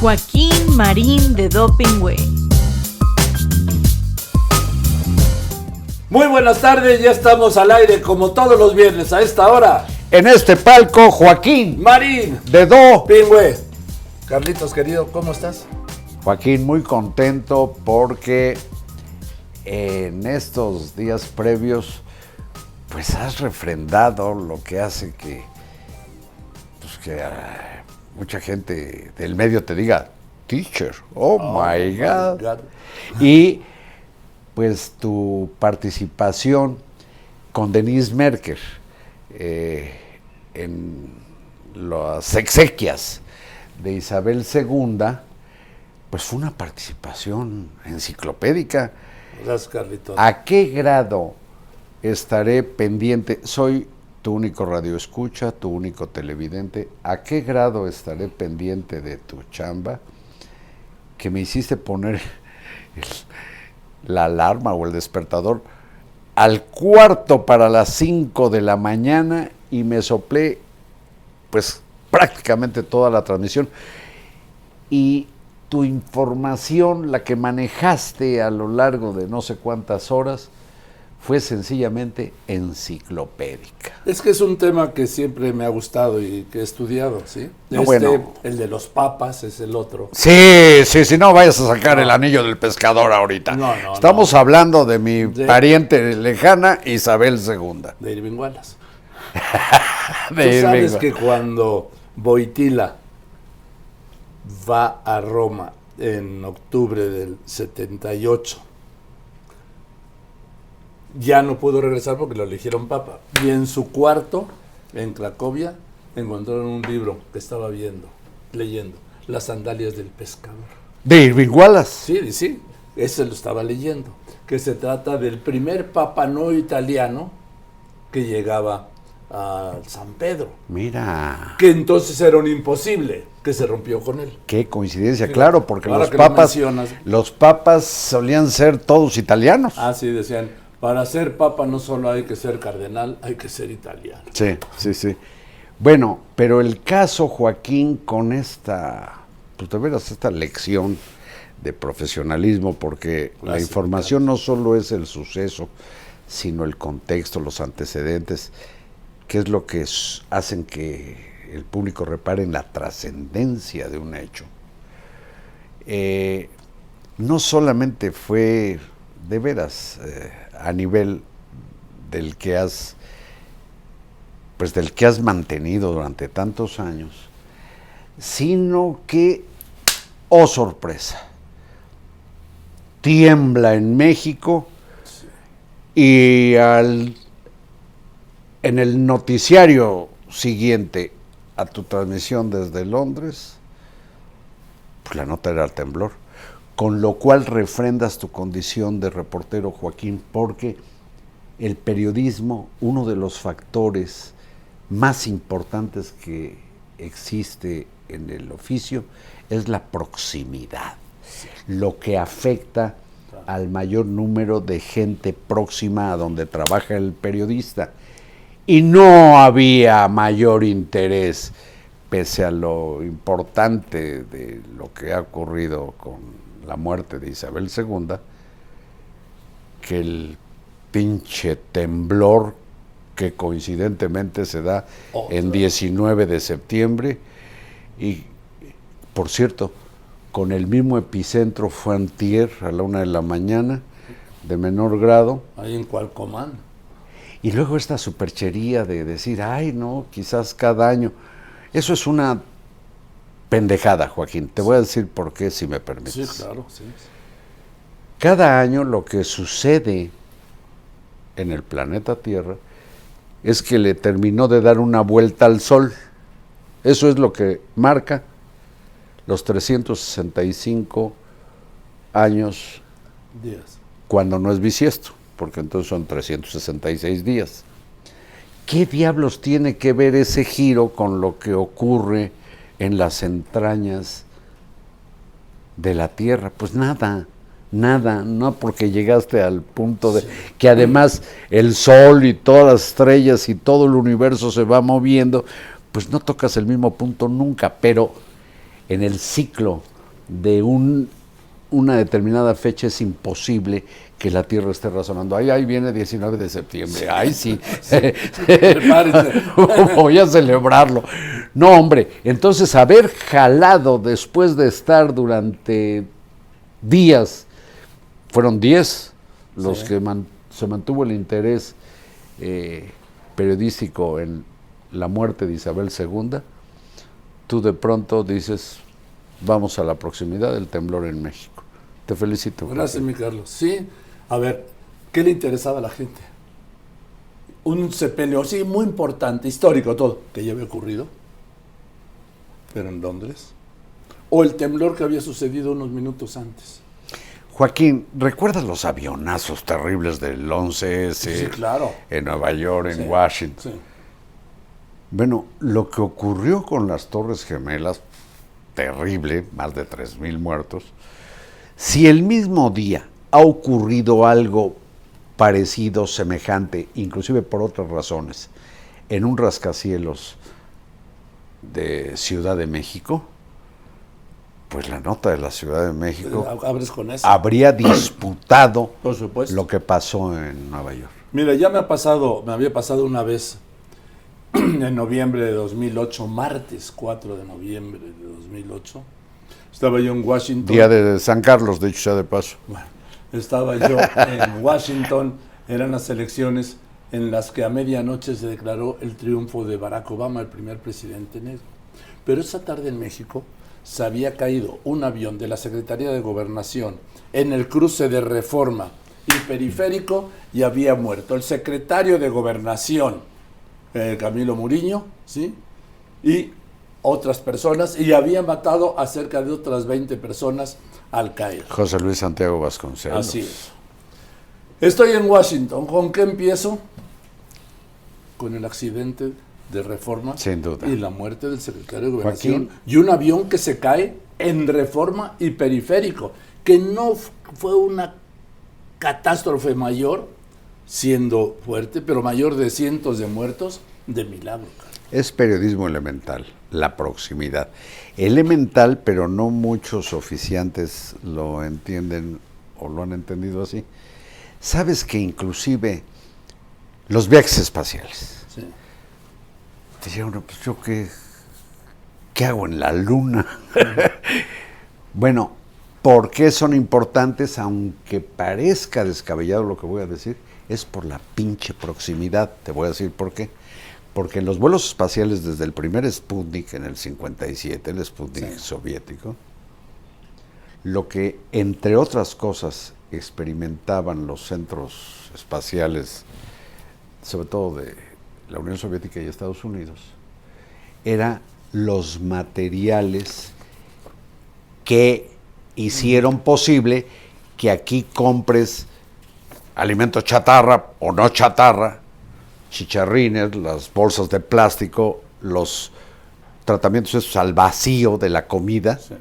Joaquín Marín de Doping Way. Muy buenas tardes, ya estamos al aire como todos los viernes a esta hora. En este palco, Joaquín Marín de Do. Pingüe. Carlitos querido, ¿cómo estás? Joaquín, muy contento porque en estos días previos, pues has refrendado lo que hace que, pues que ah, mucha gente del medio te diga, teacher, oh, my God. God. Y pues tu participación con Denise Merker eh, en las exequias de Isabel II, pues fue una participación enciclopédica. Gracias, Carlitos. ¿A qué grado estaré pendiente? Soy tu único radioescucha, tu único televidente. ¿A qué grado estaré pendiente de tu chamba que me hiciste poner la alarma o el despertador al cuarto para las 5 de la mañana y me soplé pues prácticamente toda la transmisión y tu información, la que manejaste a lo largo de no sé cuántas horas, fue sencillamente enciclopédica. Es que es un tema que siempre me ha gustado y que he estudiado, ¿sí? No, este, bueno. el de los papas es el otro. Sí, sí, sí, no vayas a sacar el anillo del pescador ahorita. No, no, Estamos hablando de mi De- pariente lejana, Isabel II. de Irving Wallace. De Tú sabes Irving. que cuando Boitila va a Roma en octubre del 78, ya no pudo regresar porque lo eligieron papa. Y en su cuarto, en Cracovia, encontraron un libro que estaba viendo, leyendo, Las sandalias del pescador. De Irving Wallace. Sí, sí, ese lo estaba leyendo, que se trata del primer papa no italiano que llegaba a San Pedro, Mira, que entonces era un imposible, que se rompió con él. qué coincidencia, claro, porque los lo papas, los papas solían ser todos italianos. Ah, sí, decían, para ser papa no solo hay que ser cardenal, hay que ser italiano. Sí, sí, sí. Bueno, pero el caso, Joaquín, con esta, pues de veras, esta lección de profesionalismo, porque la información no solo es el suceso, sino el contexto, los antecedentes, que es lo que hacen que el público repare en la trascendencia de un hecho. Eh, no solamente fue de veras eh, a nivel del que has pues del que has mantenido durante tantos años, sino que, oh sorpresa, tiembla en México y al, en el noticiario siguiente a tu transmisión desde Londres, pues la nota era el temblor, con lo cual refrendas tu condición de reportero, Joaquín, porque el periodismo, uno de los factores más importantes que existe en el oficio, es la proximidad, lo que afecta al mayor número de gente próxima a donde trabaja el periodista. Y no había mayor interés, pese a lo importante de lo que ha ocurrido con la muerte de Isabel II, que el pinche temblor que coincidentemente se da en 19 de septiembre y por cierto con el mismo epicentro fue antier a la una de la mañana de menor grado. Ahí en Cualcomán. y luego esta superchería de decir ay no quizás cada año eso es una pendejada Joaquín te voy a decir por qué si me permites Sí, claro, sí. cada año lo que sucede en el planeta Tierra es que le terminó de dar una vuelta al Sol. Eso es lo que marca los 365 años Días. cuando no es bisiesto, porque entonces son 366 días. ¿Qué diablos tiene que ver ese giro con lo que ocurre en las entrañas de la Tierra? Pues nada, nada, no porque llegaste al punto de que además el Sol y todas las estrellas y todo el universo se va moviendo, pues no tocas el mismo punto nunca, pero en el ciclo de un, una determinada fecha es imposible que la Tierra esté razonando. Ay, ahí viene 19 de septiembre. Ay, sí. Voy a celebrarlo. No, hombre. Entonces, haber jalado después de estar durante días, fueron 10 los Sí. que man- se mantuvo el interés eh, periodístico en la muerte de Isabel II, tú de pronto dices, vamos a la proximidad del temblor en México. Te felicito. Gracias, mi Carlos. Sí, a ver, ¿qué le interesaba a la gente? Un sepelio, sí, muy importante, histórico todo, que ya había ocurrido, pero en Londres. O el temblor que había sucedido unos minutos antes. Joaquín, ¿recuerdas los avionazos terribles del 11S Sí, claro. en Nueva York, en Sí, Washington? Sí. Bueno, lo que ocurrió con las Torres Gemelas, terrible, más de 3.000 muertos. Si el mismo día ha ocurrido algo parecido, semejante, inclusive por otras razones, en un rascacielos de Ciudad de México, pues la nota de la Ciudad de México Abres con eso. habría disputado Por supuesto. lo que pasó en Nueva York. Mira, ya me ha pasado, me había pasado una vez en noviembre de 2008, martes 4 de noviembre de 2008. Estaba yo en Washington. Día de San Carlos, de hecho, sea de paso. Bueno, estaba yo en Washington, eran las elecciones en las que a medianoche se declaró el triunfo de Barack Obama, el primer presidente negro. Pero esa tarde en México se había caído un avión de la Secretaría de Gobernación en el cruce de Reforma y Periférico y había muerto el secretario de Gobernación, eh, Camilo Muriño, ¿sí? Y otras personas, y había matado a cerca de otras 20 personas al caer. José Luis Santiago Vasconcelos. Así es. Estoy en Washington. ¿Con qué empiezo? Con el accidente de reforma Sin duda. y la muerte del secretario de Gobernación Joaquín. y un avión que se cae en reforma y periférico, que no fue una catástrofe mayor, siendo fuerte, pero mayor de cientos de muertos, de milagro. Es periodismo elemental, la proximidad. Elemental, pero no muchos oficiantes lo entienden o lo han entendido así. Sabes que inclusive los viajes espaciales. Sí. Decía uno, pues yo qué, ¿qué hago en la luna? bueno, ¿por qué son importantes? Aunque parezca descabellado lo que voy a decir, es por la pinche proximidad. Te voy a decir por qué. Porque en los vuelos espaciales desde el primer Sputnik en el 57, el Sputnik Sí. soviético, lo que entre otras cosas experimentaban los centros espaciales, sobre todo de la Unión Soviética y Estados Unidos, era los materiales que hicieron posible que aquí compres alimento chatarra o no chatarra, chicharrines, las bolsas de plástico, los tratamientos esos al vacío de la comida. Sí.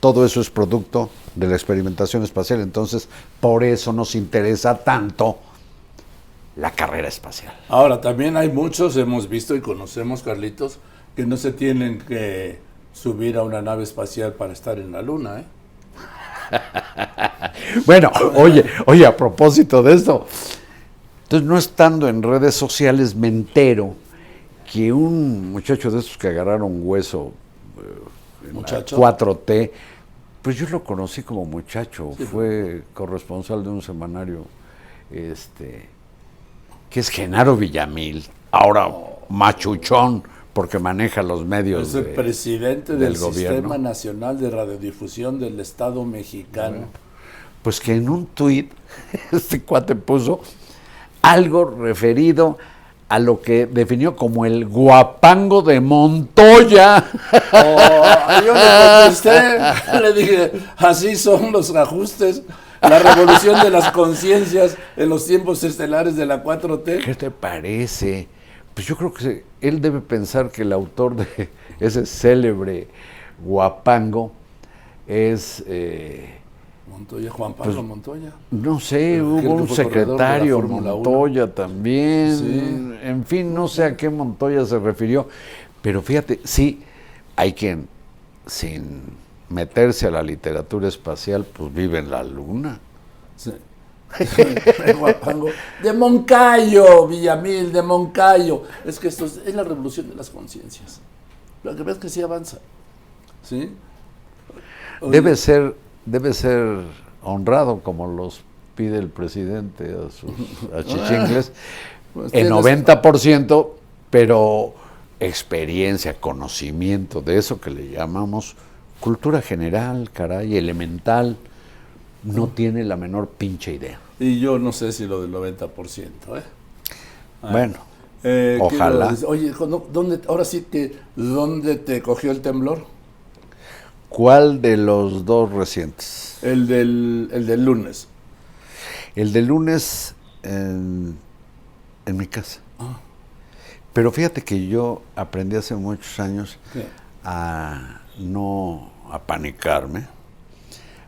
Todo eso es producto de la experimentación espacial. Entonces, por eso nos interesa tanto la carrera espacial. Ahora, también hay muchos, hemos visto y conocemos, Carlitos, que no se tienen que subir a una nave espacial para estar en la luna, ¿eh? Bueno, oye, oye, a propósito de esto, entonces no estando en redes sociales me entero que un muchacho de esos que agarraron hueso eh, en la Muchacho. 4T, pues yo lo conocí como muchacho, fue corresponsal de un semanario, este, que es Genaro Villamil, ahora machuchón, porque maneja los medios. Es el de- presidente del del, gobierno. Sistema Nacional de Radiodifusión del Estado mexicano. Pues que en un tuit este cuate puso algo referido a lo que definió como el guapango de Montoya. Oh, yo le contesté, le dije, así son los ajustes, la revolución de las conciencias en los tiempos estelares de la 4T. ¿Qué te parece? Pues yo creo que él debe pensar que el autor de ese célebre guapango es, eh, Montoya, Juan Pablo Montoya. no sé, hubo un secretario. Montoya también, Sí. en fin, no sé a qué Montoya se refirió, pero fíjate, sí, hay quien sin meterse a la literatura espacial, pues vive en la luna. Sí. De Moncayo, Villamil, de Moncayo. Es que esto es, es la revolución de las conciencias. Lo que ves que sí avanza. ¿Sí? Debe ser, debe ser honrado como los pide el presidente a sus achichingles, pues en tienes- 90%, pero experiencia, conocimiento de eso que le llamamos cultura general, caray, elemental, no tiene la menor pinche idea. Y yo no sé si lo del 90%. ¿eh? Ah. Bueno, Eh, ¿qué Ojalá. Oye, ¿no- ¿dónde, ahora sí que, ¿dónde te cogió el temblor? ¿Cuál de los dos recientes? El del, el del lunes. El de lunes en, en mi casa. Ah. Pero fíjate que yo aprendí hace muchos años ¿Qué? a no apanicarme,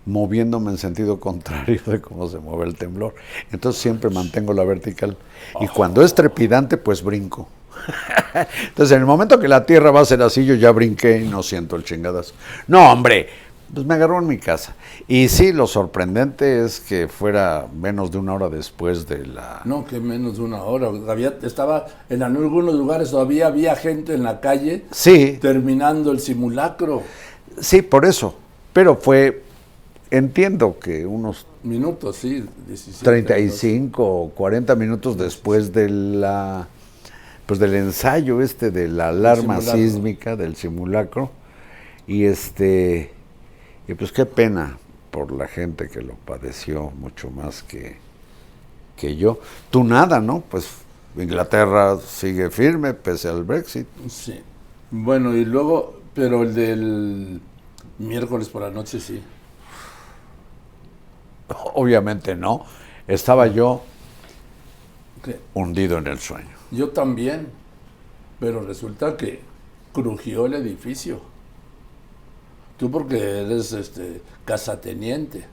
moviéndome en sentido contrario de cómo se mueve el temblor. Entonces siempre mantengo la vertical. Y cuando es trepidante, pues brinco. Entonces en el momento que la tierra va a ser así, yo ya brinqué y no siento el chingadazo. No, hombre, pues me agarró en mi casa. Y sí, lo sorprendente es que fuera menos de una hora después de la... No, que menos de una hora. Había, estaba en algunos lugares todavía había gente en la calle Sí, terminando el simulacro. sí, por eso. Pero fue, entiendo que unos Minutos, sí. 17, 35 o 40 minutos después de la pues del ensayo este de la alarma sísmica del simulacro. Y este y pues qué pena por la gente que lo padeció mucho más que que yo. Tú nada no pues Inglaterra sigue firme pese al Brexit. Sí. Bueno, y luego, pero el del miércoles por la noche sí. obviamente no. Estaba yo ¿Qué? hundido en el sueño Yo también. Pero resulta que crujió el edificio. Tú porque eres este casateniente.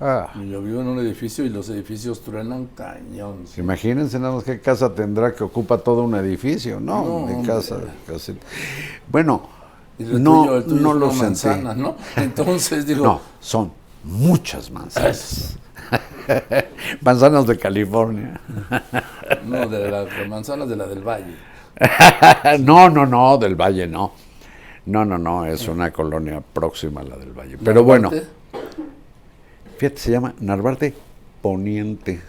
ah. Yo vivo en un edificio y los edificios truenan cañón. sí. Imagínense nada más qué casa tendrá que ocupa todo un edificio, ¿no? No, casa, casi- Bueno, el no, tuyo- el tuyo no lo una sentí. manzana, ¿no? Entonces digo, No, son muchas manzanas. manzanas de California. No, de la de manzanas de la del Valle. no, no, no, del Valle no. No, no, no, es una colonia próxima a la del Valle. Pero bueno, fíjate, se llama Narvarte Poniente.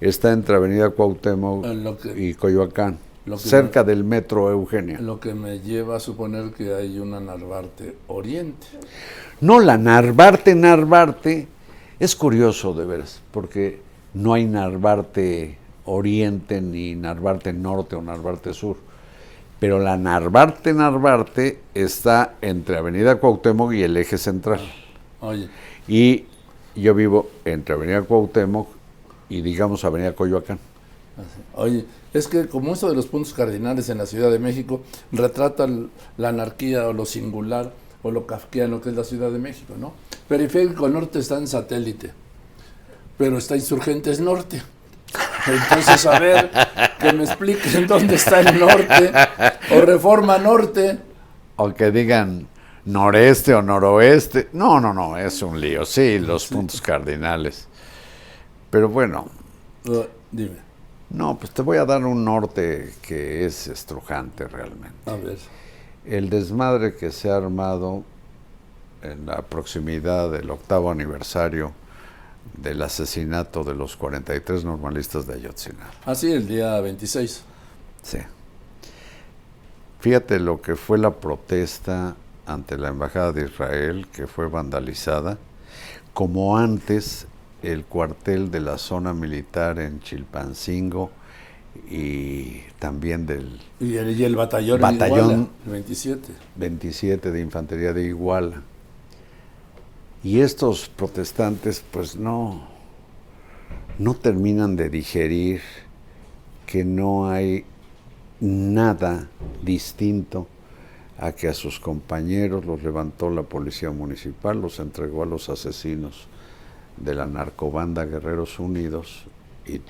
Está entre Avenida Cuauhtémoc que- y Coyoacán, cerca del metro Eugenia. Lo que me lleva a suponer que hay una Narvarte Oriente. No, la Narvarte, Narvarte, es curioso de veras, porque no hay Narvarte Oriente, ni Narvarte Norte o Narvarte Sur. Pero la Narvarte, Narvarte está entre Avenida Cuauhtémoc y el eje central. Oye, Y yo vivo entre Avenida Cuauhtémoc y digamos Avenida Coyoacán. oye, es que como eso de los puntos cardinales en la Ciudad de México retrata la anarquía o lo singular o lo kafkiano que es la Ciudad de México, ¿no? Periférico Norte está en satélite, pero está Insurgentes Norte. Entonces, a ver, que me expliquen dónde está el norte o Reforma Norte. O que digan noreste o noroeste. No, no, no, es un lío. Sí, los puntos cardinales. Pero bueno, Uh, dime, No, pues te voy a dar un norte que es estrujante realmente. a ver. El desmadre que se ha armado en la proximidad del octavo aniversario del asesinato de los 43 normalistas de Ayotzinapa. Así el día 26. Sí. Fíjate lo que fue la protesta ante la Embajada de Israel, que fue vandalizada, como antes el cuartel de la zona militar en Chilpancingo y también del Y el, y el batallón, Batallón. Iguala, el 27. 27 de Infantería de Iguala. Y estos protestantes pues no, no terminan de digerir que no hay nada distinto a que a sus compañeros los levantó la policía municipal, los entregó a los asesinos de la narcobanda Guerreros Unidos y,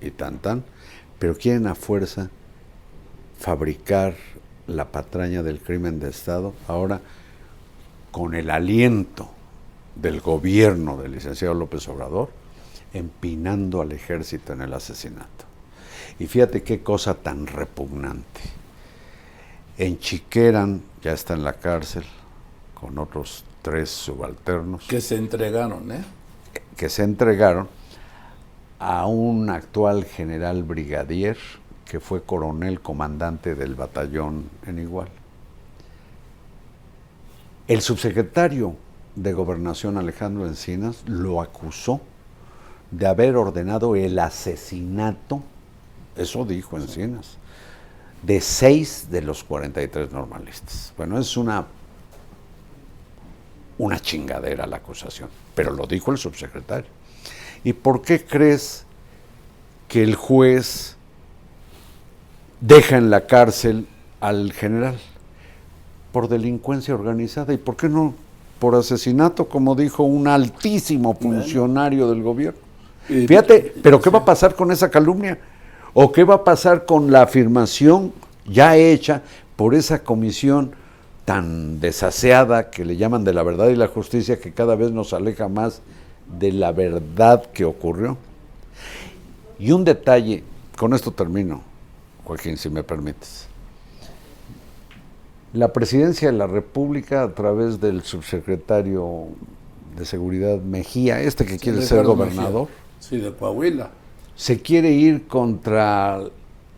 y tan tan, pero quieren a fuerza fabricar la patraña del crimen de Estado, ahora con el aliento del gobierno del licenciado López Obrador, empinando al ejército en el asesinato. Y fíjate qué cosa tan repugnante. En Chiqueran ya está en la cárcel con otros tres subalternos. Que se entregaron, ¿eh? Que se entregaron a un actual general brigadier que fue coronel comandante del batallón en Igual. El subsecretario de Gobernación Alejandro Encinas lo acusó de haber ordenado el asesinato, eso dijo Encinas, de seis de los 43 normalistas. Bueno, es una, una chingadera la acusación, pero lo dijo el subsecretario. ¿Y por qué crees que el juez deja en la cárcel al general? Por delincuencia organizada. ¿Y por qué no por asesinato, como dijo un altísimo funcionario del gobierno? Fíjate, pero ¿qué va a pasar con esa calumnia? ¿O qué va a pasar con la afirmación ya hecha por esa comisión tan desaseada que le llaman de la verdad y la justicia que cada vez nos aleja más de la verdad que ocurrió? Y un detalle, con esto termino, Joaquín, si me permites. La presidencia de la República, a través del subsecretario de Seguridad Mejía, este que quiere ser gobernador, Sí, de Coahuila. Se quiere ir contra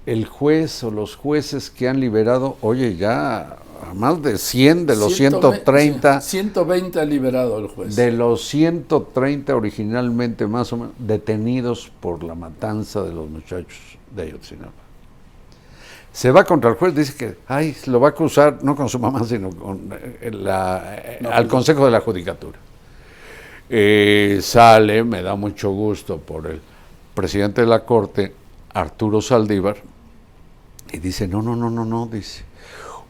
el juez o los jueces que han liberado, oye, ya a más de 100 de los 130. 120 ha liberado el juez. De los 130 originalmente más o menos detenidos por la matanza de los muchachos de Ayotzinapa. Se va contra el juez, dice que, ay, lo va a acusar no con su mamá, sino con eh, la, eh, al Consejo de la Judicatura. Eh, sale, me da mucho gusto por el presidente de la Corte, Arturo Saldívar, y dice, no, no, no, no, no, dice,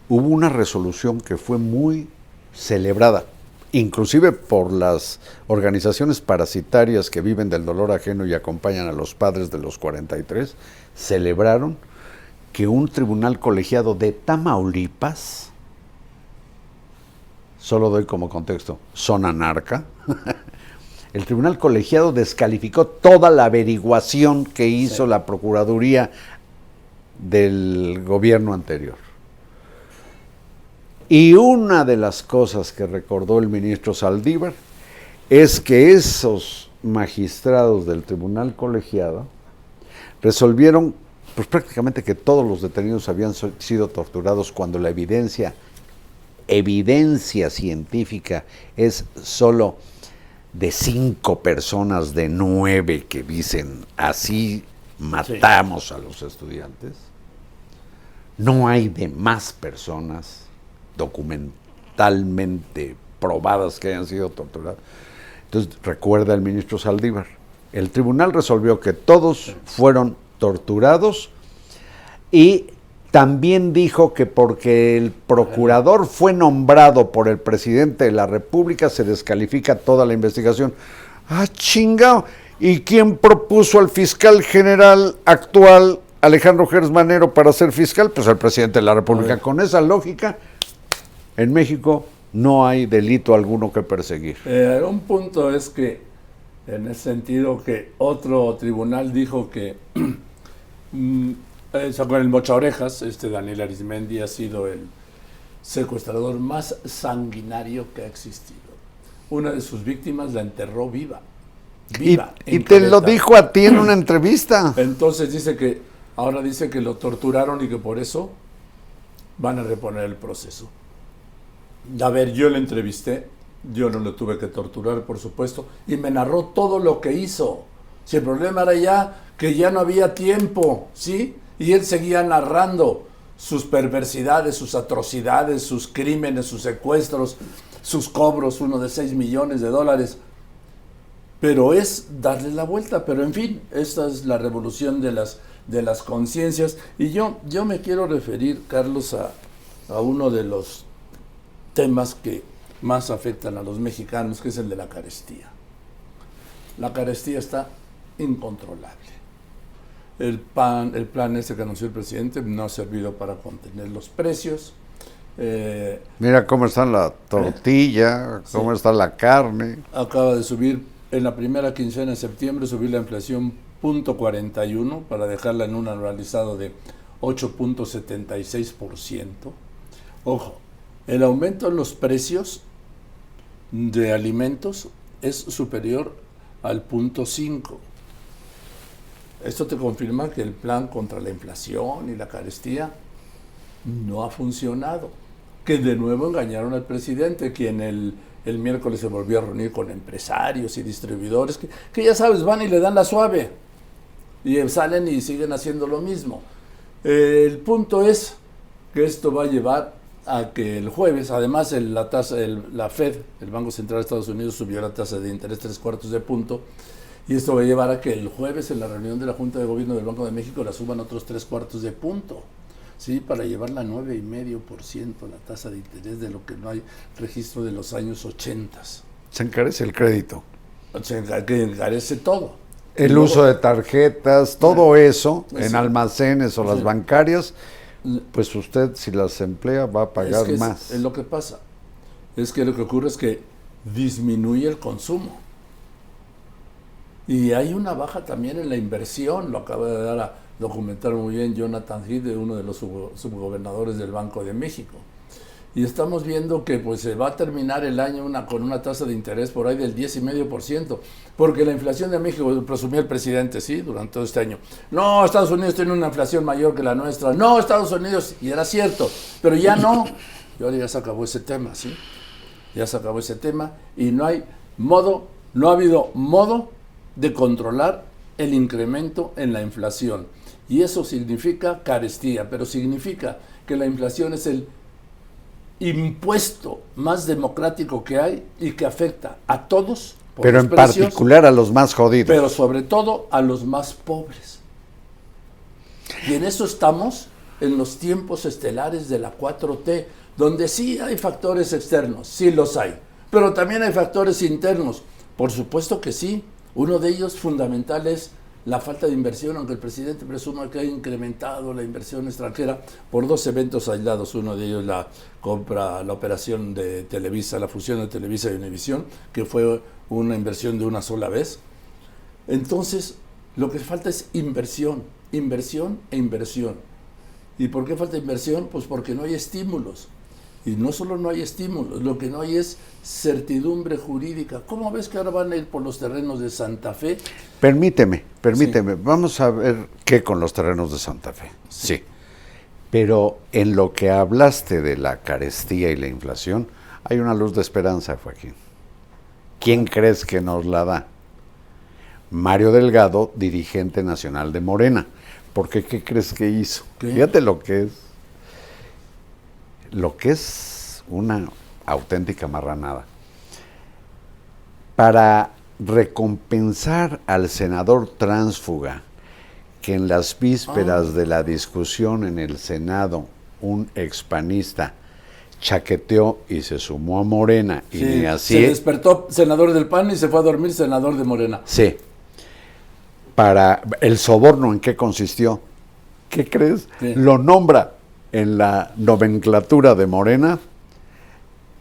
hubo una resolución que fue muy celebrada, inclusive por las organizaciones parasitarias que viven del dolor ajeno y acompañan a los padres de los 43, celebraron que un tribunal colegiado de Tamaulipas, solo doy como contexto, zona narca, el tribunal colegiado descalificó toda la averiguación que hizo la Procuraduría del gobierno anterior. Y una de las cosas que recordó el ministro Saldívar es que esos magistrados del tribunal colegiado resolvieron pues prácticamente que todos los detenidos habían sido torturados cuando la evidencia evidencia científica es solo de cinco personas de nueve que dicen así matamos a los estudiantes, no hay de más personas documentalmente probadas que hayan sido torturadas. Entonces, recuerda el ministro Saldívar, el tribunal resolvió que todos fueron torturados y también dijo que porque el procurador fue nombrado por el presidente de la República se descalifica toda la investigación. Ah, chingado. ¿Y quién propuso al fiscal general actual, Alejandro Gersmanero, para ser fiscal? Pues el presidente de la República. Con esa lógica, en México no hay delito alguno que perseguir. Eh, un punto es que, en el sentido que otro tribunal dijo que mm, eh, con el mocha orejas, este Daniel Arismendi ha sido el secuestrador más sanguinario que ha existido. Una de sus víctimas la enterró viva. Viva. Y, te lo dijo a ti en una entrevista. Entonces dice que, ahora dice que lo torturaron y que por eso van a reponer el proceso. A ver, yo le entrevisté, yo no lo tuve que torturar, por supuesto, y me narró todo lo que hizo. Si el problema era ya que ya no había tiempo, ¿sí? Y él seguía narrando sus perversidades, sus atrocidades, sus crímenes, sus secuestros, sus cobros, uno de 6 millones de dólares. Pero es darle la vuelta, pero en fin, esta es la revolución de las, de las conciencias. Y yo, yo me quiero referir, Carlos, a, a uno de los temas que más afectan a los mexicanos, que es el de la carestía. La carestía está incontrolable El, pan, el plan ese que anunció el presidente no ha servido para contener los precios. Eh, Mira cómo está la tortilla, cómo está la carne. Acaba de subir en la primera quincena de septiembre, subir la inflación .41 para dejarla en un anualizado de 8.76%. Ojo, el aumento en los precios de alimentos es superior al punto 5. Esto te confirma que el plan contra la inflación y la carestía no ha funcionado. Que de nuevo engañaron al presidente, quien el, el miércoles se volvió a reunir con empresarios y distribuidores, que, ya sabes, van y le dan la suave. Y salen y siguen haciendo lo mismo. El punto es que esto va a llevar a que el jueves, además la tasa, la Fed, el Banco Central de Estados Unidos, subió la tasa de interés tres cuartos de punto, y esto va a llevar a que el jueves en la reunión de la Junta de Gobierno del Banco de México la suban otros tres cuartos de punto, ¿sí? para llevarla a 9,5% la tasa de interés de lo que no hay registro de los años 80. Se encarece el crédito. Se encarece todo. El uso de tarjetas, todo eso en almacenes o las bancarias, pues usted si las emplea va a pagar más. Es, lo que pasa. Es que lo que ocurre es que disminuye el consumo. Y hay una baja también en la inversión, lo acaba de dar a documentar muy bien Jonathan Heath, uno de los subgobernadores del Banco de México y estamos viendo que pues se va a terminar el año una, con una tasa de interés por ahí del 10,5%, porque la inflación de México, presumió el presidente, sí, durante todo este año. No, Estados Unidos tiene una inflación mayor que la nuestra. No, Estados Unidos, y era cierto, pero ya no. Ya se acabó ese tema, ¿sí? Ya se acabó ese tema y no hay modo, no ha habido modo de controlar el incremento en la inflación. Y eso significa carestía, pero significa que la inflación es el impuesto más democrático que hay y que afecta a todos. pero en particular a los más jodidos. Pero sobre todo a los más pobres. Y en eso estamos en los tiempos estelares de la 4T, donde sí hay factores externos, sí los hay, pero también hay factores internos. Por supuesto que sí. Uno de ellos fundamental es la falta de inversión, aunque el presidente presuma que ha incrementado la inversión extranjera por dos eventos aislados, uno de ellos la compra, la operación de Televisa, la fusión de Televisa y Univisión, que fue una inversión de una sola vez. Entonces, lo que falta es inversión, inversión e inversión. ¿Y por qué falta inversión? Pues porque no hay estímulos. Y no solo no hay estímulos, lo que no hay es certidumbre jurídica. ¿Cómo ves que ahora van a ir por los terrenos de Santa Fe? Permíteme, permíteme. Vamos a ver qué con los terrenos de Santa Fe. Sí. Pero en lo que hablaste de la carestía y la inflación, hay una luz de esperanza, Joaquín. ¿Quién crees que nos la da? Mario Delgado, dirigente nacional de Morena. Porque ¿qué crees que hizo? Fíjate lo que es lo que es una auténtica marranada. Para recompensar al senador tránsfuga que en las vísperas ah. de la discusión en el Senado un expanista chaqueteó y se sumó a Morena y así se despertó senador del PAN y se fue a dormir senador de Morena. Sí. Para el soborno en qué consistió? ¿Qué crees? Lo nombra en la nomenclatura de Morena,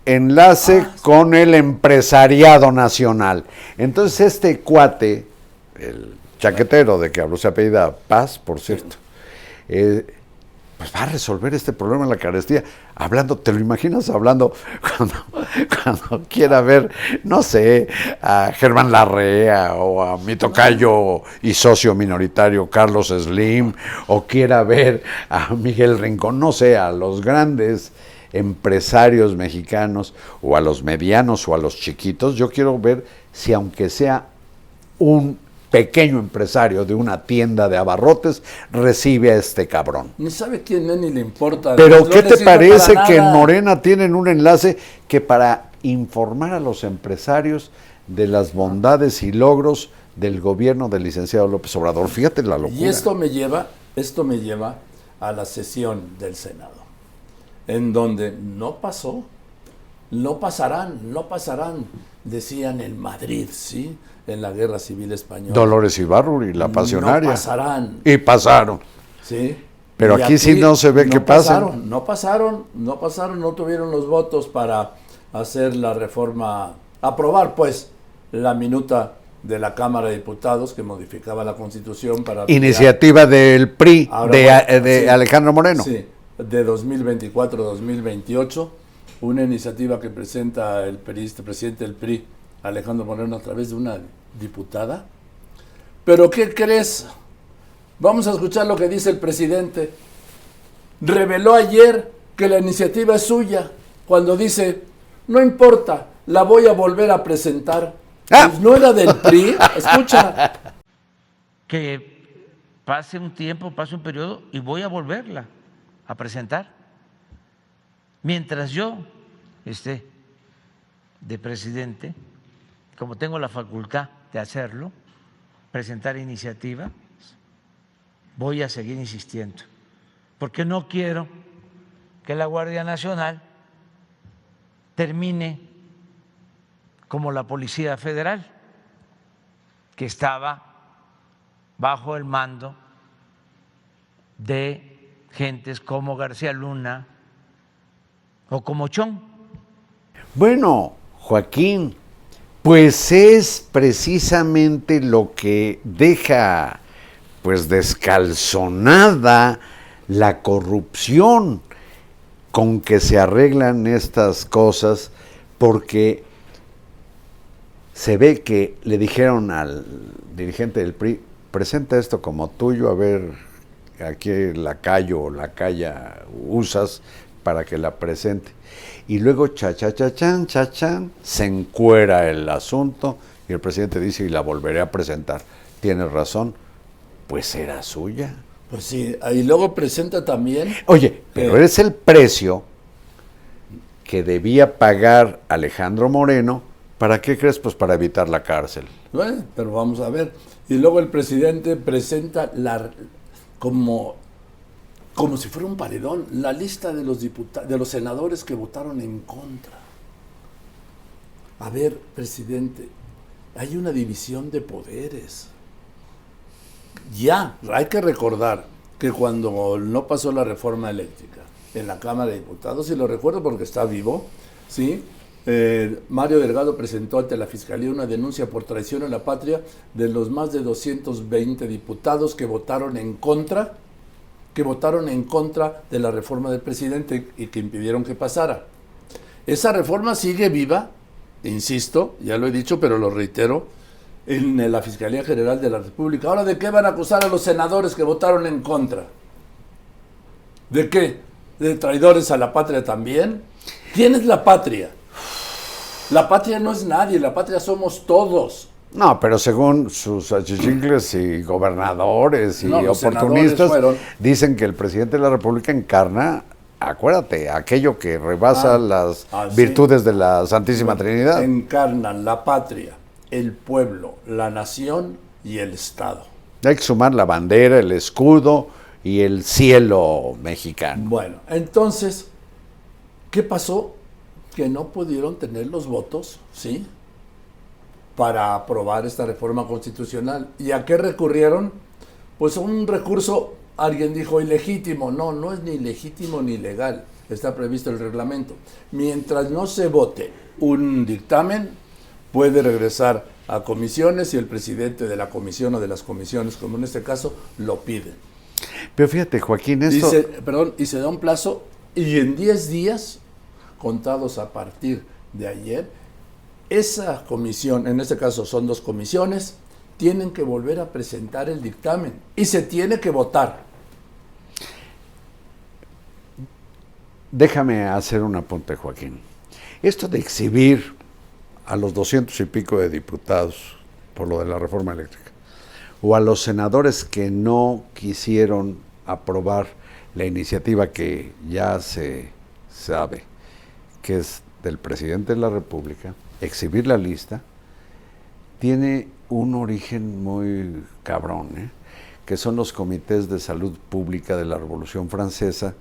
enlace con el empresariado nacional. Entonces este cuate, el chaquetero de que habló se apellida Paz, por cierto, eh, pues va a resolver este problema en la carestía. Hablando, ¿te lo imaginas hablando cuando, cuando quiera ver, no sé, a Germán Larrea o a mi tocayo y socio minoritario Carlos Slim, o quiera ver a Miguel Rincón, no sé, a los grandes empresarios mexicanos o a los medianos o a los chiquitos, yo quiero ver si aunque sea un pequeño empresario de una tienda de abarrotes recibe a este cabrón. Ni sabe quién es ni le importa. Pero ¿qué te parece que en Morena tienen un enlace que para informar a los empresarios de las bondades y logros del gobierno del licenciado López Obrador? Fíjate la locura. Y esto me lleva, esto me lleva a la sesión del Senado, en donde no pasó no pasarán, no pasarán, decían en Madrid, ¿sí? En la Guerra Civil Española. Dolores Ibarruri, la pasionaria. No pasarán. Y pasaron. Sí. Pero Y aquí sí no se ve no que pasen. pasaron, No pasaron, no pasaron, no tuvieron los votos para hacer la reforma, aprobar pues la minuta de la Cámara de Diputados que modificaba la Constitución para... Iniciativa del PRI Ahora, de, bueno, de sí. Alejandro Moreno. Sí, de 2024-2028, una iniciativa que presenta el periodista, presidente del PRI, Alejandro Moreno, a través de una diputada. Pero ¿qué crees? Vamos a escuchar lo que dice el presidente. Reveló ayer que la iniciativa es suya, cuando dice, no importa, la voy a volver a presentar. Ah. Pues no era del PRI, escucha. que pase un tiempo, pase un periodo y voy a volverla a presentar. Mientras yo esté de presidente, como tengo la facultad de hacerlo, presentar iniciativas, voy a seguir insistiendo, porque no quiero que la Guardia Nacional termine como la Policía Federal, que estaba bajo el mando de gentes como García Luna o como Chong. Bueno, Joaquín, pues es precisamente lo que deja pues descalzonada la corrupción con que se arreglan estas cosas porque se ve que le dijeron al dirigente del PRI, presenta esto como tuyo, a ver a qué la callo o la calla usas para que la presente. Y luego, cha, cha, cha, chan, cha, chan, se encuera el asunto y el presidente dice, y la volveré a presentar. Tienes razón, pues era suya. Pues sí, y luego presenta también Oye, pero Eh. es el precio que debía pagar Alejandro Moreno. ¿Para qué crees? Pues para evitar la cárcel. Bueno, pero vamos a ver. Y luego el presidente presenta la como como si fuera un paredón la lista de los de los senadores que votaron en contra. A ver, presidente, hay una división de poderes. Ya, hay que recordar que cuando no pasó la reforma eléctrica en la Cámara de Diputados, y lo recuerdo porque está vivo, ¿sí? Eh, Mario Delgado presentó ante la Fiscalía una denuncia por traición a la patria de los más de 220 diputados que votaron en contra, que votaron en contra de la reforma del presidente y que impidieron que pasara. Esa reforma sigue viva, insisto, ya lo he dicho, pero lo reitero, en la Fiscalía General de la República. Ahora, ¿de qué van a acusar a los senadores que votaron en contra? ¿De qué? ¿De traidores a la patria también? ¿Quién es la patria? La patria no es nadie, la patria somos todos. No, pero según sus achichincles y gobernadores y No, oportunistas, dicen que el presidente de la República encarna, acuérdate, aquello que rebasa Ah, las ah, sí. virtudes de la Santísima Trinidad. Encarnan la patria, el pueblo, la nación y el Estado. Hay que sumar la bandera, el escudo y el cielo mexicano. Bueno, entonces, ¿qué pasó? Que no pudieron tener los votos, ¿sí? Para aprobar esta reforma constitucional. ¿Y a qué recurrieron? Pues un recurso, alguien dijo ilegítimo. No, no es ni legítimo ni legal. Está previsto el reglamento. Mientras no se vote un dictamen, puede regresar a comisiones y el presidente de la comisión o de las comisiones, como en este caso, lo pide. Pero fíjate, Joaquín, esto... perdón, y se da un plazo y en 10 días, contados a partir de ayer, esa comisión, en este caso son dos comisiones, tienen que volver a presentar el dictamen y se tiene que votar. Déjame hacer un apunte, Joaquín. Esto de exhibir a los doscientos y pico de diputados por lo de la reforma eléctrica, o a los senadores que no quisieron aprobar la iniciativa que ya se sabe que es del presidente de la República, exhibir la lista, tiene un origen muy cabrón, ¿eh? que son los comités de salud pública de la Revolución Francesa,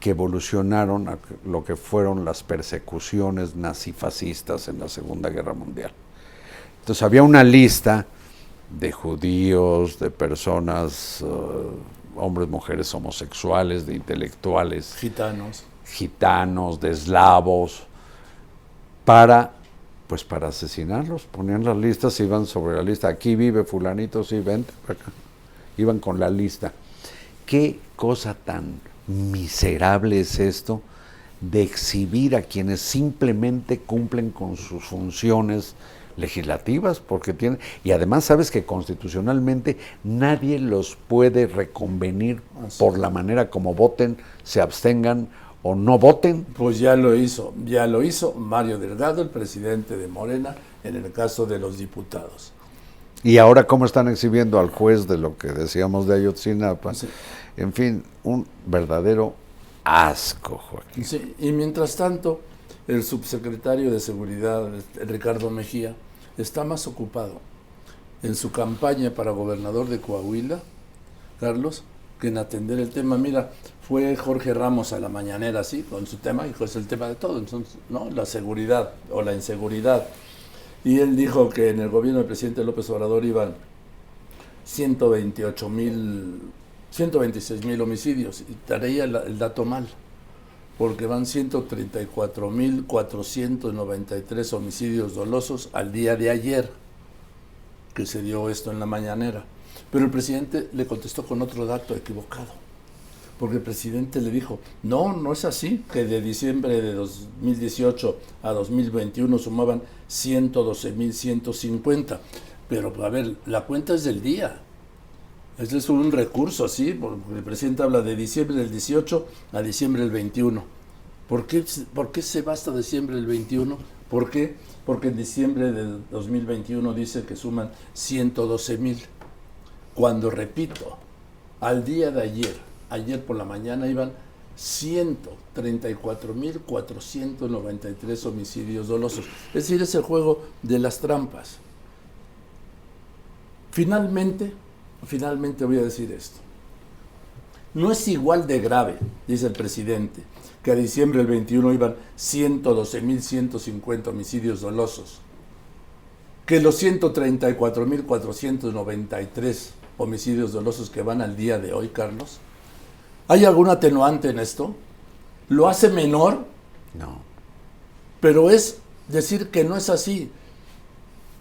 que evolucionaron a lo que fueron las persecuciones nazifascistas en la Segunda Guerra Mundial. Entonces había una lista de judíos, de personas, uh, hombres, mujeres homosexuales, de intelectuales, Gitanos. gitanos, de eslavos, para pues para asesinarlos, ponían las listas, iban sobre la lista, aquí vive fulanito, sí, vente acá. Iban con la lista. Qué cosa tan miserable es esto de exhibir a quienes simplemente cumplen con sus funciones legislativas, porque tienen, y además sabes que constitucionalmente nadie los puede reconvenir Así por la manera como voten, se abstengan o no voten. Pues ya lo hizo, ya lo hizo Mario Delgado, el presidente de Morena, en el caso de los diputados. Y ahora cómo están exhibiendo al juez de lo que decíamos de Ayotzinapa. Sí. En fin, un verdadero asco, Joaquín. Sí, y mientras tanto, el subsecretario de Seguridad, Ricardo Mejía, está más ocupado en su campaña para gobernador de Coahuila, Carlos, en atender el tema. Mira, fue Jorge Ramos a la mañanera, sí, con su tema, y es el tema de todo, entonces, ¿no? La seguridad o la inseguridad. Y él dijo que en el gobierno del presidente López Obrador iban 128 mil, 126 mil homicidios, y traía el, dato mal porque van 134.493 homicidios dolosos al día de ayer, que se dio esto en la mañanera. Pero el presidente le contestó con otro dato equivocado, porque el presidente le dijo, no, no es así, que de diciembre de 2018 a 2021 sumaban 112.150. Pero, a ver, la cuenta es del día. Es un recurso, sí, porque el presidente habla de diciembre del 18 a diciembre del 21. ¿Por qué, ¿Por qué se basta diciembre del 21? ¿Por qué? Porque en diciembre del 2021 dice que suman 112 mil. Cuando, repito, al día de ayer, ayer por la mañana iban 134.493 homicidios dolosos. Es decir, es el juego de las trampas. Finalmente, finalmente voy a decir esto. No es igual de grave, dice el presidente, que a diciembre del 21 iban 112.150 homicidios dolosos, que los 134.493 homicidios dolosos que van al día de hoy, Carlos. ¿Hay algún atenuante en esto? ¿Lo hace menor? No. Pero es decir que no es así.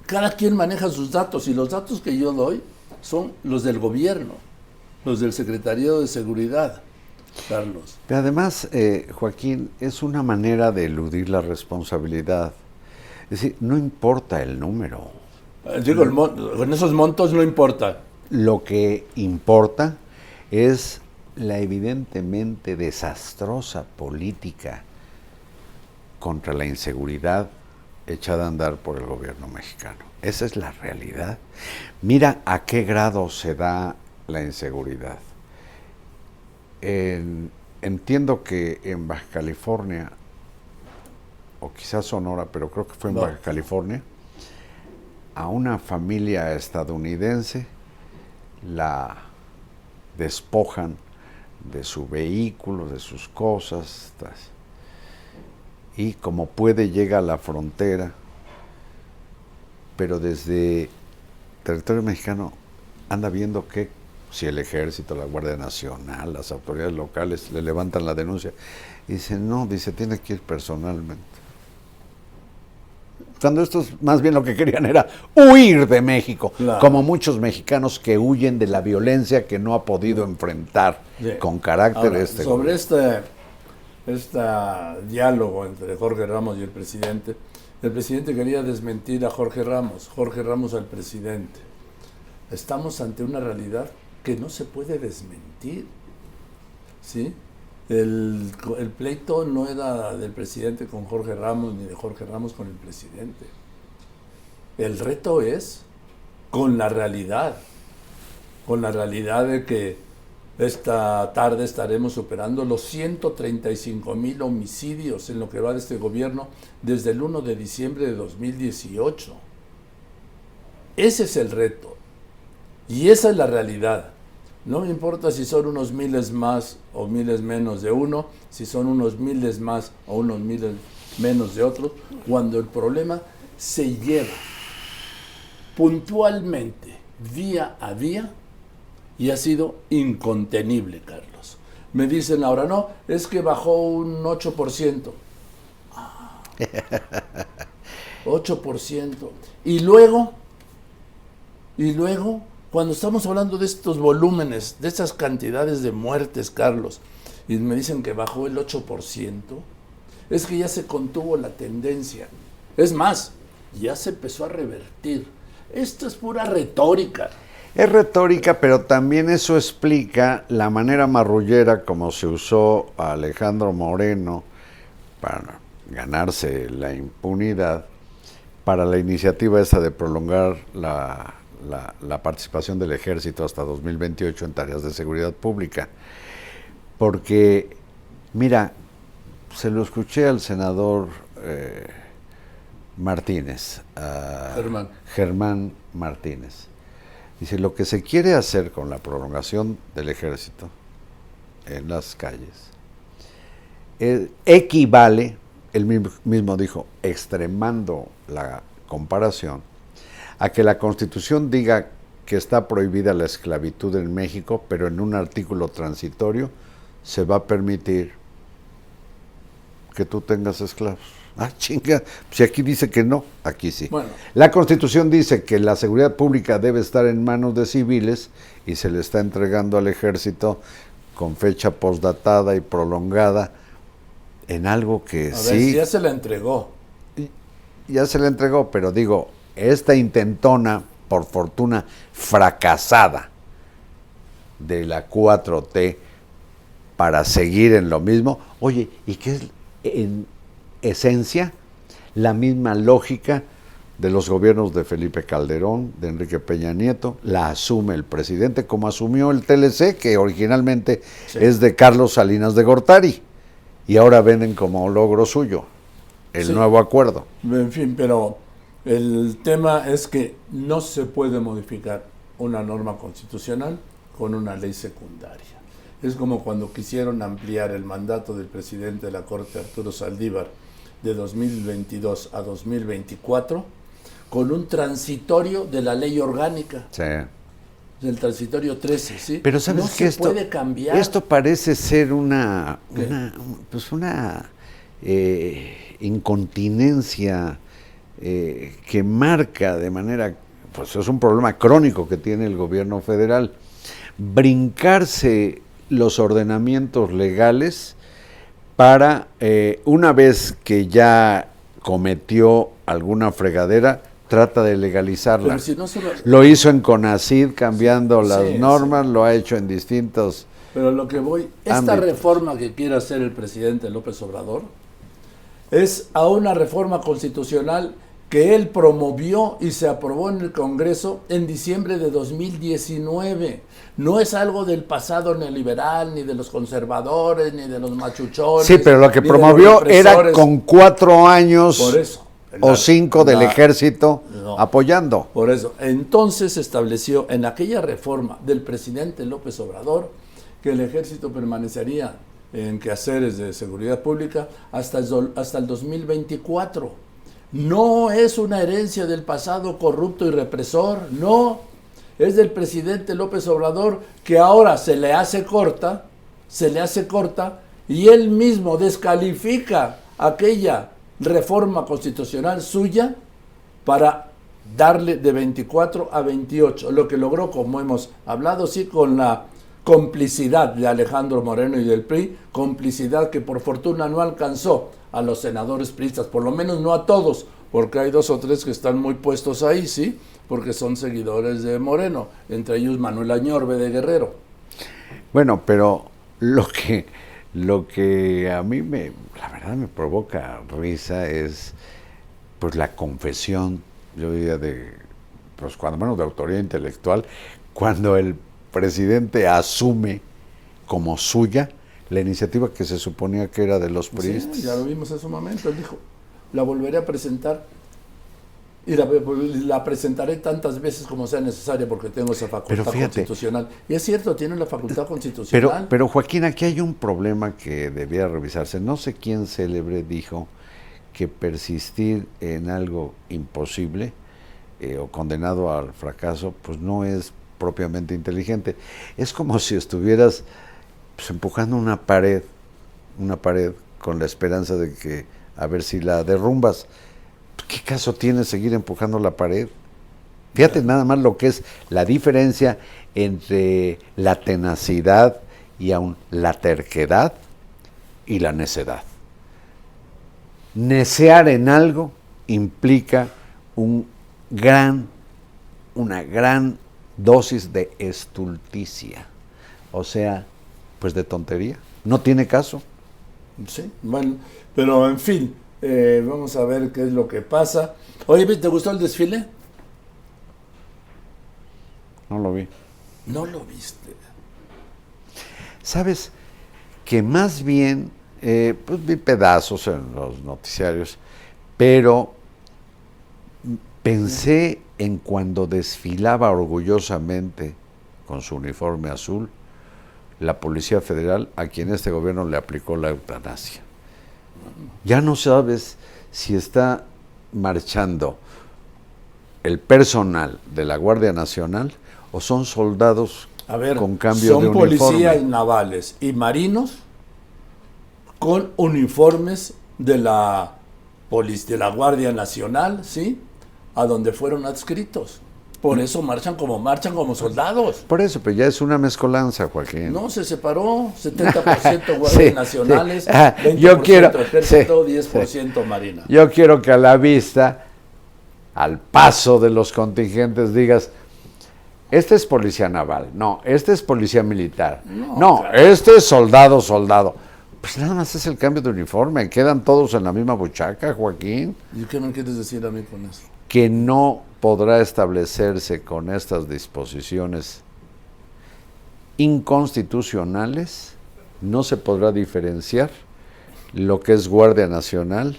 Cada quien maneja sus datos y los datos que yo doy son los del gobierno, los del Secretariado de Seguridad, Carlos. Pero además, eh, Joaquín, es una manera de eludir la responsabilidad. Es decir, no importa el número. Eh, Digo, el mon- con esos montos no importa. Lo que importa es la evidentemente desastrosa política contra la inseguridad echada a andar por el gobierno mexicano. Esa es la realidad. Mira a qué grado se da la inseguridad. En- entiendo que en Baja California, o quizás Sonora, pero creo que fue en No. Baja California, a una familia estadounidense la despojan de su vehículo, de sus cosas, y como puede llega a la frontera, pero desde territorio mexicano anda viendo que si el ejército, la Guardia Nacional, las autoridades locales le levantan la denuncia, y dice, no, dice, tiene que ir personalmente. Cuando estos más bien lo que querían era huir de México, Claro. como muchos mexicanos que huyen de la violencia que no ha podido enfrentar Sí. con carácter Ahora, este sobre este, este diálogo entre Jorge Ramos y el presidente, el presidente quería desmentir a Jorge Ramos, Jorge Ramos al presidente. Estamos ante una realidad que no se puede desmentir. ¿sí? El, pleito no era del presidente con Jorge Ramos ni de Jorge Ramos con el presidente. El reto es con la realidad, con la realidad de que esta tarde estaremos superando los 135 mil homicidios en lo que va de este gobierno desde el 1 de diciembre de 2018. Ese es el reto. Y esa es la realidad. No me importa si son unos miles más o miles menos de uno, si son unos miles más o unos miles menos de otros, cuando el problema se lleva puntualmente, día a día, y ha sido incontenible, Carlos. Me dicen ahora, no, es que bajó un 8%. 8%. Y luego, y luego, cuando estamos hablando de estos volúmenes, de estas cantidades de muertes, Carlos, y me dicen que bajó el 8%, es que ya se contuvo la tendencia. Es más, ya se empezó a revertir. Esto es pura retórica. Es retórica, pero también eso explica la manera marrullera como se usó a Alejandro Moreno para ganarse la impunidad para la iniciativa esa de prolongar la, la, participación del ejército hasta 2028 en tareas de seguridad pública. Porque, mira, se lo escuché al senador eh, Martínez, Germán. Germán Martínez. Dice, lo que se quiere hacer con la prolongación del ejército en las calles eh, equivale, él mismo dijo, extremando la comparación, a que la Constitución diga que está prohibida la esclavitud en México, pero en un artículo transitorio se va a permitir que tú tengas esclavos. Ah, chinga, si aquí dice que no, aquí sí. La Constitución dice que la seguridad pública debe estar en manos de civiles y se le está entregando al ejército con fecha postdatada y prolongada en algo que sí. ya se la entregó. Ya se la entregó, pero digo, esta intentona, por fortuna, fracasada de la 4T para seguir en lo mismo, oye, ¿y qué es en esencia la misma lógica de los gobiernos de Felipe Calderón, de Enrique Peña Nieto, la asume el presidente como asumió el TLC, que originalmente es de Carlos Salinas de Gortari, y ahora venden como logro suyo el nuevo acuerdo. En fin, pero el tema es que no se puede modificar una norma constitucional con una ley secundaria. Es como cuando quisieron ampliar el mandato del presidente de la Corte, Arturo Saldívar, de 2022 a 2024 con un transitorio de la ley orgánica. Sí. Del transitorio 13, ¿sí? Pero sabes no que esto, puede cambiar. Esto parece ser una, una pues una eh, incontinencia eh, que marca de manera, pues es un problema crónico que tiene el gobierno federal. Brincarse los ordenamientos legales para, eh, una vez que ya cometió alguna fregadera, trata de legalizarla. lo... hizo en CONACID cambiando las normas, lo ha hecho en distintos... Pero lo que voy, esta reforma que quiere hacer el presidente López Obrador es a una reforma constitucional que él promovió y se aprobó en el Congreso en diciembre de 2019. No es algo del pasado neoliberal, ni de los conservadores, ni de los machuchones. Sí, pero lo que promovió era con cuatro años o cinco del ejército apoyando. Por eso, entonces se estableció en aquella reforma del presidente López Obrador que el ejército permanecería en quehaceres de seguridad pública hasta el, hasta el 2024 no es una herencia del pasado corrupto y represor, no. Es del presidente López Obrador que ahora se le hace corta, se le hace corta y él mismo descalifica aquella reforma constitucional suya para darle de 24 a 28, lo que logró, como hemos hablado, sí, con la complicidad de Alejandro Moreno y del PRI, complicidad que por fortuna no alcanzó a los senadores priistas, por lo menos no a todos, porque hay dos o tres que están muy puestos ahí, ¿sí? Porque son seguidores de Moreno, entre ellos Manuel Añorbe de Guerrero. Bueno, pero lo que, lo que a mí me, la verdad me provoca risa es pues la confesión, yo diría de, pues cuando menos de autoridad intelectual, cuando el presidente asume como suya la iniciativa que se suponía que era de los priistas. ya lo vimos en su momento, él dijo, la volveré a presentar Y la, la presentaré tantas veces como sea necesaria porque tengo esa facultad Pero fíjate. constitucional. Y es cierto, tiene la facultad Pero, constitucional. pero Joaquín, aquí hay un problema que debía revisarse. No sé quién célebre dijo que persistir en algo imposible eh, o condenado al fracaso, pues no es propiamente inteligente. Es como si estuvieras pues, empujando una pared, una pared con la esperanza de que a ver si la derrumbas. ¿Qué caso tiene seguir empujando la pared? Fíjate nada más lo que es la diferencia entre la tenacidad y aún la terquedad y la necedad. Necear en algo implica un gran, una gran dosis de estulticia, o sea, pues de tontería. No tiene caso. Sí, bueno, pero en fin, eh, vamos a ver qué es lo que pasa. Oye, ¿te gustó el desfile? No lo vi. No lo viste. Sabes que más bien, eh, pues vi pedazos en los noticiarios, pero pensé en cuando desfilaba orgullosamente con su uniforme azul la Policía Federal, a quien este gobierno le aplicó la eutanasia. Ya no sabes si está marchando el personal de la Guardia Nacional o son soldados A ver, con cambio son de uniforme. policías navales y marinos con uniformes de la de la Guardia Nacional, ¿sí? A donde fueron adscritos. Por Mm. eso marchan como marchan como soldados. Por eso, pero ya es una mezcolanza, Joaquín. No, se separó 70% guardias Sí, nacionales, sí. Ah, 20% yo quiero- ejército, sí, 10% marina. Yo quiero que a la vista, al paso de los contingentes, digas, este es policía naval, no, este es policía militar, no, claro. este es soldado, soldado. Pues nada más es el cambio de uniforme, quedan todos en la misma buchaca, Joaquín, ¿Y qué me quieres decir a mí con eso? Que no podrá establecerse con estas disposiciones inconstitucionales, no se podrá diferenciar lo que es Guardia Nacional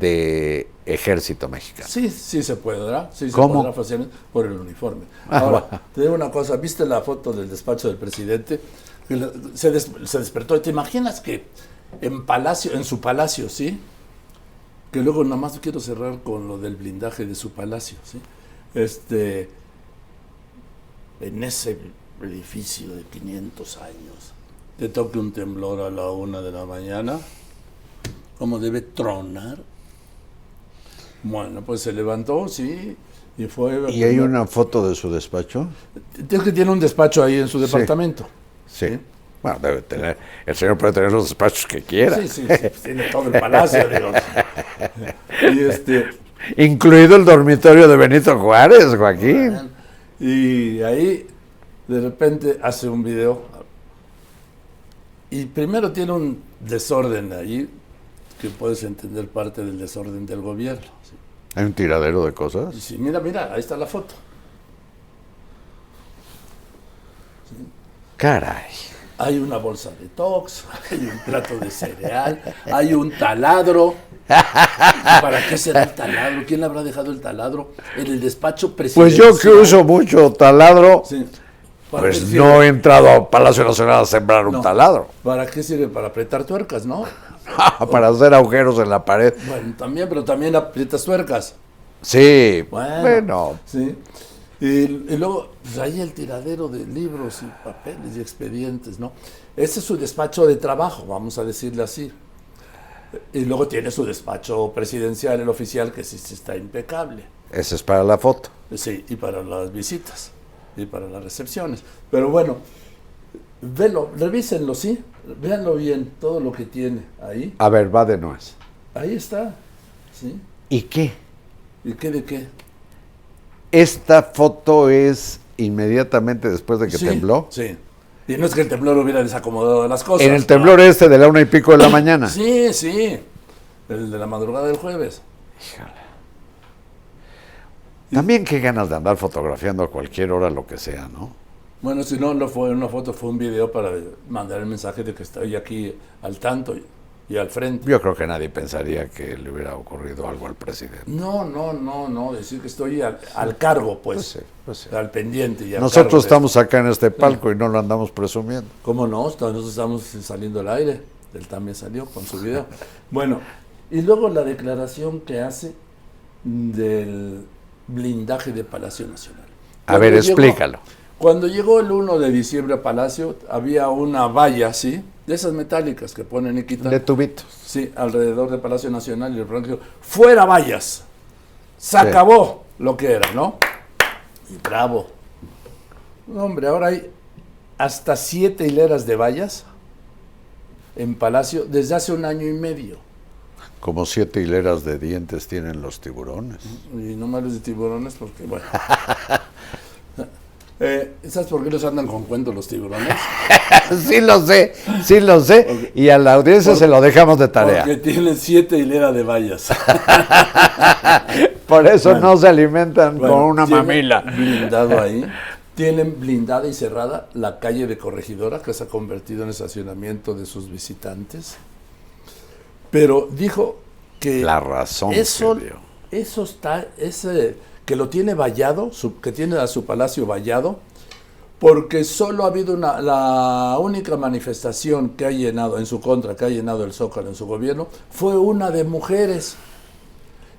de Ejército Mexicano. Sí, sí se podrá, sí se ¿Cómo? podrá fácilmente por el uniforme. Ah, Ahora, te digo una cosa, ¿viste la foto del despacho del presidente? Se, des- se despertó. ¿Te imaginas que en palacio, en su palacio, sí? Que luego nada más quiero cerrar con lo del blindaje de su palacio, sí. Este, en ese edificio de 500 años, te toque un temblor a la una de la mañana, como debe tronar. Bueno, pues se levantó, sí, y fue... ¿Y hay una foto de su despacho? Es que tiene un despacho ahí en su departamento. Sí. Bueno, debe tener, el señor puede tener los despachos que quiera, Sí, sí, sí, pues tiene todo el palacio, digo. Y este, incluido el dormitorio de Benito Juárez, Joaquín. y ahí de repente hace un video y primero tiene un desorden ahí que puedes entender parte del desorden del gobierno. ¿sí? Hay un tiradero de cosas. sí, mira, mira, ahí está la foto. Caray. Hay una bolsa de tox, hay un plato de cereal, hay un taladro. ¿Para qué será el taladro? ¿Quién le habrá dejado el taladro? En el despacho Pues presidencial. yo que uso mucho taladro, Sí. ¿Para pues no he entrado a Palacio Nacional a sembrar un taladro. ¿Para qué sirve? Para apretar tuercas, ¿no? Para hacer agujeros en la pared. Bueno, también, pero también aprietas tuercas. Sí. Bueno. Bueno, Sí. Y, y luego, pues ahí el tiradero de libros y papeles y expedientes, ¿no? Ese es su despacho de trabajo, vamos a decirle así. Y luego tiene su despacho presidencial, el oficial, que sí, sí está impecable. ese es para la foto. Sí, y para las visitas y para las recepciones. Pero bueno, velo, revísenlo, sí, véanlo bien, todo lo que tiene ahí. A ver, va de nuez. Ahí está, ¿sí? ¿Y qué? ¿Y qué de qué? Esta foto es inmediatamente después de que Sí, tembló. Sí. Y no es que el temblor hubiera desacomodado las cosas. En el no. temblor este de la una y pico de la mañana. Sí, sí. El de la madrugada del jueves. También qué ganas de andar fotografiando a cualquier hora lo que sea, ¿no? Bueno, si no, no fue una foto, fue un video para mandar el mensaje de que estoy aquí al tanto. Y al frente. Yo creo que nadie pensaría que le hubiera ocurrido algo al presidente. No, no, no, no, decir que estoy al, al cargo, pues, Pues sí, pues sí. al pendiente. Y al Nosotros cargo de- estamos acá en este palco y no lo andamos presumiendo. ¿Cómo no? Nosotros estamos saliendo al aire. Él también salió con su video. Bueno, y luego la declaración que hace del blindaje de Palacio Nacional. A ver, llegó- explícalo. Cuando llegó el 1 de diciembre a Palacio, había una valla así, de esas metálicas que ponen y quitan. De tubitos. Sí, alrededor del Palacio Nacional y el Franco dijo, fuera vallas. Se Sí. acabó lo que era, ¿no? Y bravo. No, hombre, ahora hay hasta siete hileras de vallas en Palacio desde hace un año y medio. Como siete hileras de dientes tienen los tiburones. Y no me hables de tiburones porque, bueno. Eh, ¿Sabes por qué los andan con cuentos los tiburones? sí lo sé, sí lo sé. Y a la audiencia Por- se lo dejamos de tarea. Porque tienen siete hileras de vallas. Por eso Bueno. no se alimentan Bueno, con una mamila. Blindado ahí. Tienen blindada y cerrada la calle de Corregidora, que se ha convertido en estacionamiento de sus visitantes. Pero dijo que La razón eso, que dio. eso está, ese, que lo tiene vallado, su- que tiene a su palacio vallado, porque solo ha habido una, la única manifestación que ha llenado, en su contra, que ha llenado el Zócalo en su gobierno, fue una de mujeres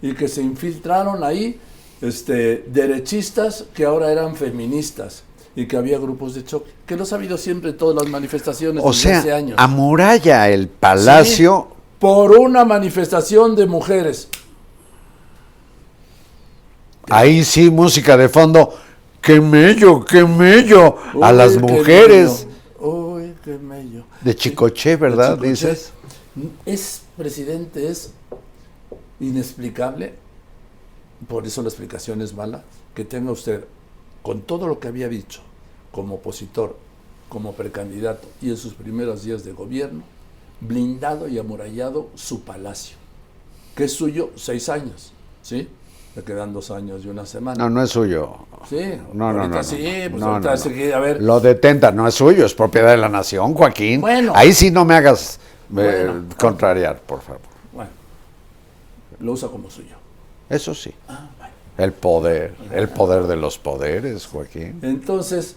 y que se infiltraron ahí este, derechistas que ahora eran feministas y que había grupos de choque, que los ha habido siempre en todas las manifestaciones O desde hace sea, años. amuralla el palacio. Sí, por una manifestación de mujeres. Ahí sí, música de fondo. ¡Qué mello, qué mello! a las mujeres. Uy, qué mello. de Chicoche, De ¿verdad? Chicoche. Dices. Es, presidente, es inexplicable, por eso la explicación es mala, que tenga usted, con todo lo que había dicho, como opositor, como precandidato y en sus primeros días de gobierno, blindado y amurallado su palacio, que es suyo seis años, ¿sí? Le quedan dos años y una semana. No, no es suyo. Sí, No, no, no, no, sí, no. pues No, no, a ver, Lo detenta, no es suyo, es propiedad de la nación, Joaquín. Bueno. Ahí sí no me hagas eh, contrariar, por favor. bueno, lo usa como suyo. Eso sí. Ah, bueno. El poder, el poder de los poderes, Joaquín. Entonces,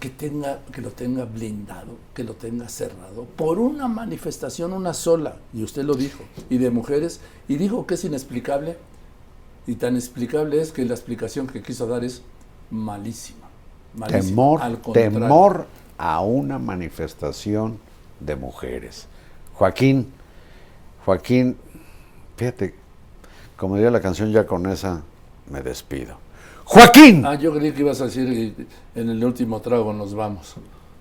que, tenga, que lo tenga blindado, que lo tenga cerrado, por una manifestación, una sola, y usted lo dijo, y de mujeres, y dijo que es inexplicable, y tan explicable es que la explicación que quiso dar es malísima. malísima. Temor, Al contrario. temor a una manifestación de mujeres. Joaquín, Joaquín, fíjate, como diría la canción, ya con esa me despido. Joaquín, Ah, yo creí que ibas a decir en el último trago nos vamos.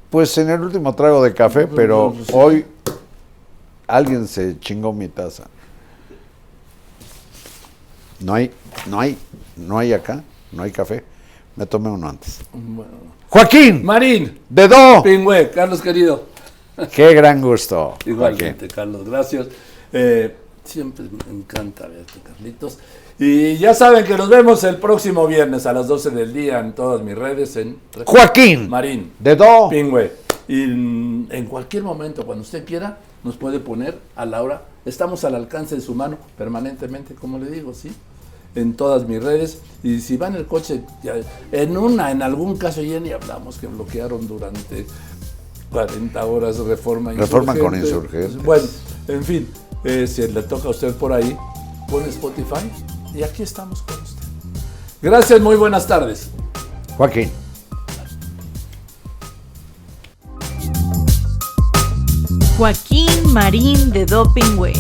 pues en el último trago de café, pero hoy alguien se chingó mi taza. No hay, no hay, no hay acá, no hay café. Me tomé uno antes. Bueno. Joaquín, Marín, dedo. Pingüe, Carlos querido. Qué gran gusto. Joaquín. Igualmente, Carlos, gracias. Eh, siempre me encanta verte, Carlitos. Y ya saben que nos vemos el próximo viernes a las 12 del día en todas mis redes en Joaquín, Marín, dedo. Pingüe. Y en cualquier momento, cuando usted quiera, nos puede poner a la hora. Estamos al alcance de su mano permanentemente, como le digo, ¿sí? En todas mis redes. Y si va en el coche, ya- en una, en algún caso, ya ni hablamos que bloquearon durante 40 horas reforma Reforma con insurgente. insurgentes. Bueno, en fin, eh, si le toca a usted por ahí, pone Spotify y aquí estamos con usted. Gracias, muy buenas tardes. Joaquín. Joaquín Marín de Dopingway.